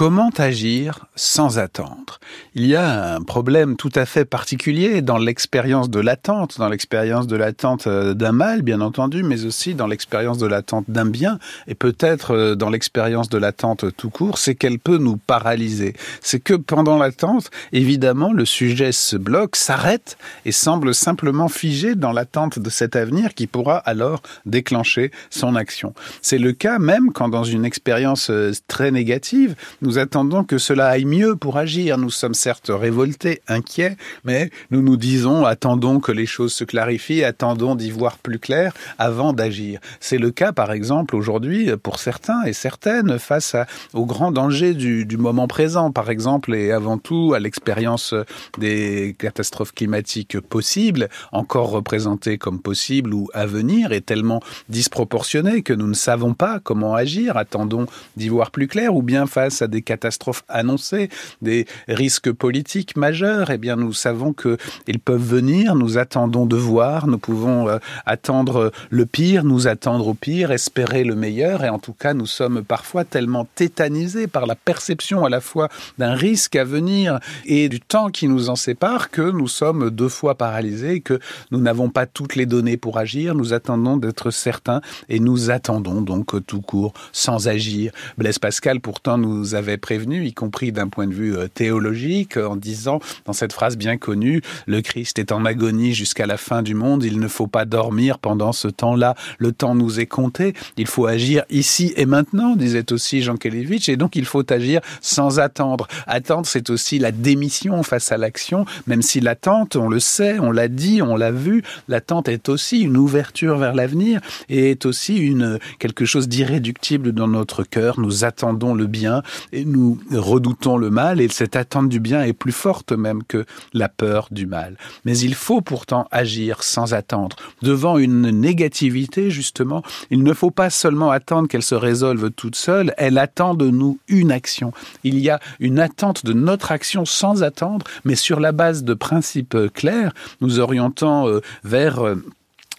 Comment agir sans attendre? Il y a un problème tout à fait particulier dans l'expérience de l'attente, dans l'expérience de l'attente euh, d'un mal, bien entendu, mais aussi dans l'expérience de l'attente d'un bien, et peut-être euh, dans l'expérience de l'attente tout court, c'est qu'elle peut nous paralyser. C'est que pendant l'attente, évidemment, le sujet se bloque, s'arrête et semble simplement figé dans l'attente de cet avenir qui pourra alors déclencher son action. C'est le cas même quand dans une expérience euh, très négative, nous attendons que cela aille mieux pour agir. Nous sommes certes révoltés, inquiets, mais nous nous disons attendons que les choses se clarifient, attendons d'y voir plus clair avant d'agir. C'est le cas, par exemple, aujourd'hui pour certains et certaines face à, au grand danger du, du moment présent, par exemple, et avant tout à l'expérience des catastrophes climatiques possibles, encore représentées comme possibles ou à venir, est tellement disproportionnée que nous ne savons pas comment agir. Attendons d'y voir plus clair, ou bien face à des catastrophes annoncées, des risques politiques majeurs, eh bien nous savons que ils peuvent venir, nous attendons de voir, nous pouvons euh, attendre le pire, nous attendre au pire, espérer le meilleur. Et en tout cas nous sommes parfois tellement tétanisés par la perception à la fois d'un risque à venir et du temps qui nous en sépare que nous sommes deux fois paralysés que nous n'avons pas toutes les données pour agir, nous attendons d'être certains et nous attendons donc tout court sans agir. Blaise Pascal pourtant nous avait prévenu, y compris d'un point de vue euh, théologique, en disant dans cette phrase bien connue, le Christ est en agonie jusqu'à la fin du monde, il ne faut pas dormir pendant ce temps-là, le temps nous est compté, il faut agir ici et maintenant, disait aussi Jean Kelevitch, et donc il faut agir sans attendre. Attendre, c'est aussi la démission face à l'action, même si l'attente, on le sait, on l'a dit, on l'a vu, l'attente est aussi une ouverture vers l'avenir et est aussi une quelque chose d'irréductible dans notre cœur. Nous attendons le bien nous redoutons le mal et cette attente du bien est plus forte même que la peur du mal. Mais il faut pourtant agir sans attendre. Devant une négativité, justement, il ne faut pas seulement attendre qu'elle se résolve toute seule, elle attend de nous une action. Il y a une attente de notre action sans attendre, mais sur la base de principes clairs, nous orientant euh, vers euh,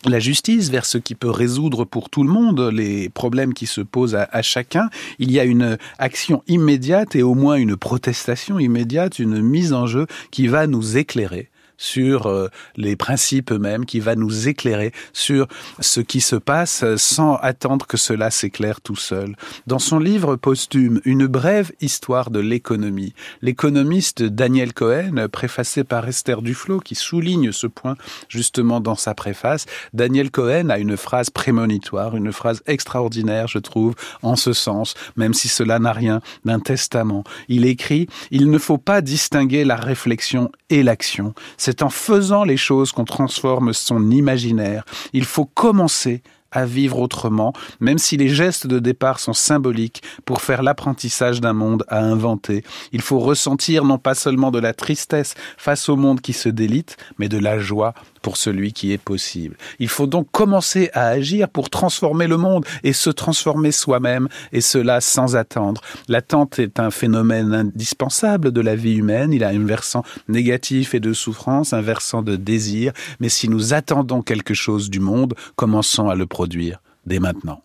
la justice, vers ce qui peut résoudre pour tout le monde les problèmes qui se posent à, chacun, il y a une action immédiate et au moins une protestation immédiate, une mise en jeu qui va nous éclairer sur euh, les principes eux-mêmes, qui va nous éclairer sur ce qui se passe sans attendre que cela s'éclaire tout seul. Dans son livre posthume, Une brève histoire de l'économie, l'économiste Daniel Cohen, préfacé par Esther Duflo, qui souligne ce point justement dans sa préface, Daniel Cohen a une phrase prémonitoire, une phrase extraordinaire, je trouve, en ce sens, même si cela n'a rien d'un testament. Il écrit, il ne faut pas distinguer la réflexion et l'action. C'est en faisant les choses qu'on transforme son imaginaire. Il faut commencer à vivre autrement, même si les gestes de départ sont symboliques pour faire l'apprentissage d'un monde à inventer. Il faut ressentir non pas seulement de la tristesse face au monde qui se délite, mais de la joie pour celui qui est possible. Il faut donc commencer à agir pour transformer le monde et se transformer soi-même, et cela sans attendre. L'attente est un phénomène indispensable de la vie humaine. Il a un versant négatif et de souffrance, un versant de désir, mais si nous attendons quelque chose du monde, commençons à le produire dès maintenant.